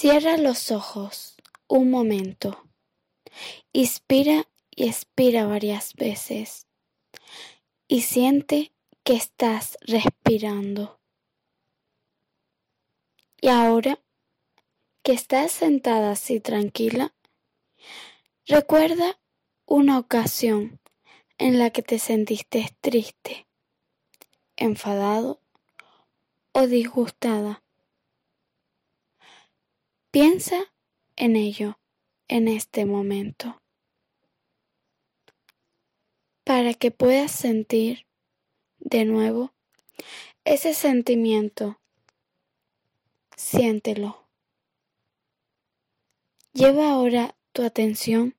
Cierra los ojos un momento. Inspira y expira varias veces. Y siente que estás respirando. Y ahora que estás sentada así tranquila, recuerda una ocasión en la que te sentiste triste, enfadado o disgustada. Piensa en ello en este momento para que puedas sentir de nuevo ese sentimiento. Siéntelo. Lleva ahora tu atención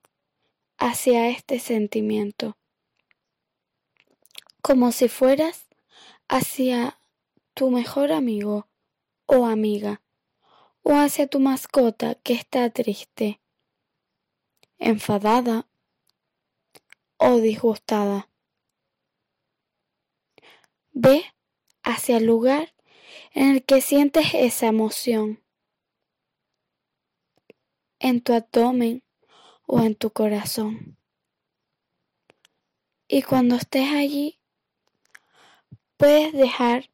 hacia este sentimiento, como si fueras hacia tu mejor amigo o amiga o hacia tu mascota que está triste, enfadada o disgustada. Ve hacia el lugar en el que sientes esa emoción, en tu abdomen o en tu corazón. Y cuando estés allí, puedes dejar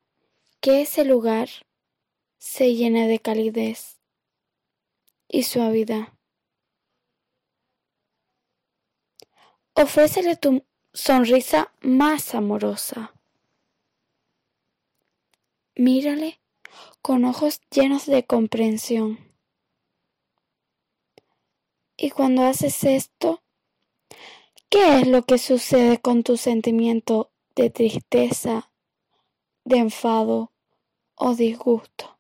que ese lugar se llene de calidez y suavidad. Ofrécele tu sonrisa más amorosa. Mírale con ojos llenos de comprensión. Y cuando haces esto, ¿qué es lo que sucede con tu sentimiento de tristeza, de enfado o disgusto?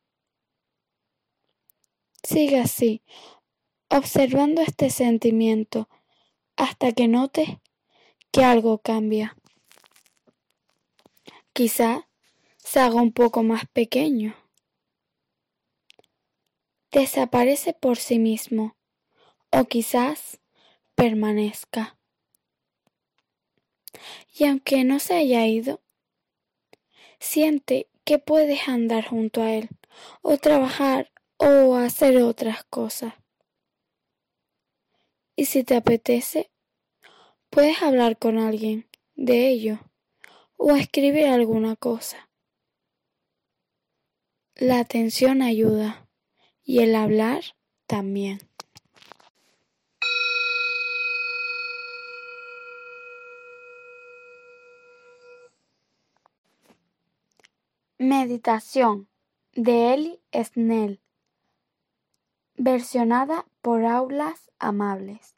Sigue así, observando este sentimiento hasta que notes que algo cambia. Quizá se haga un poco más pequeño. Desaparece por sí mismo o quizás permanezca. Y aunque no se haya ido, siente que puedes andar junto a él o trabajar o hacer otras cosas. Y si te apetece, puedes hablar con alguien de ello o escribir alguna cosa. La atención ayuda y el hablar también. Meditación de Eli Snell versionada por Aulas Amables.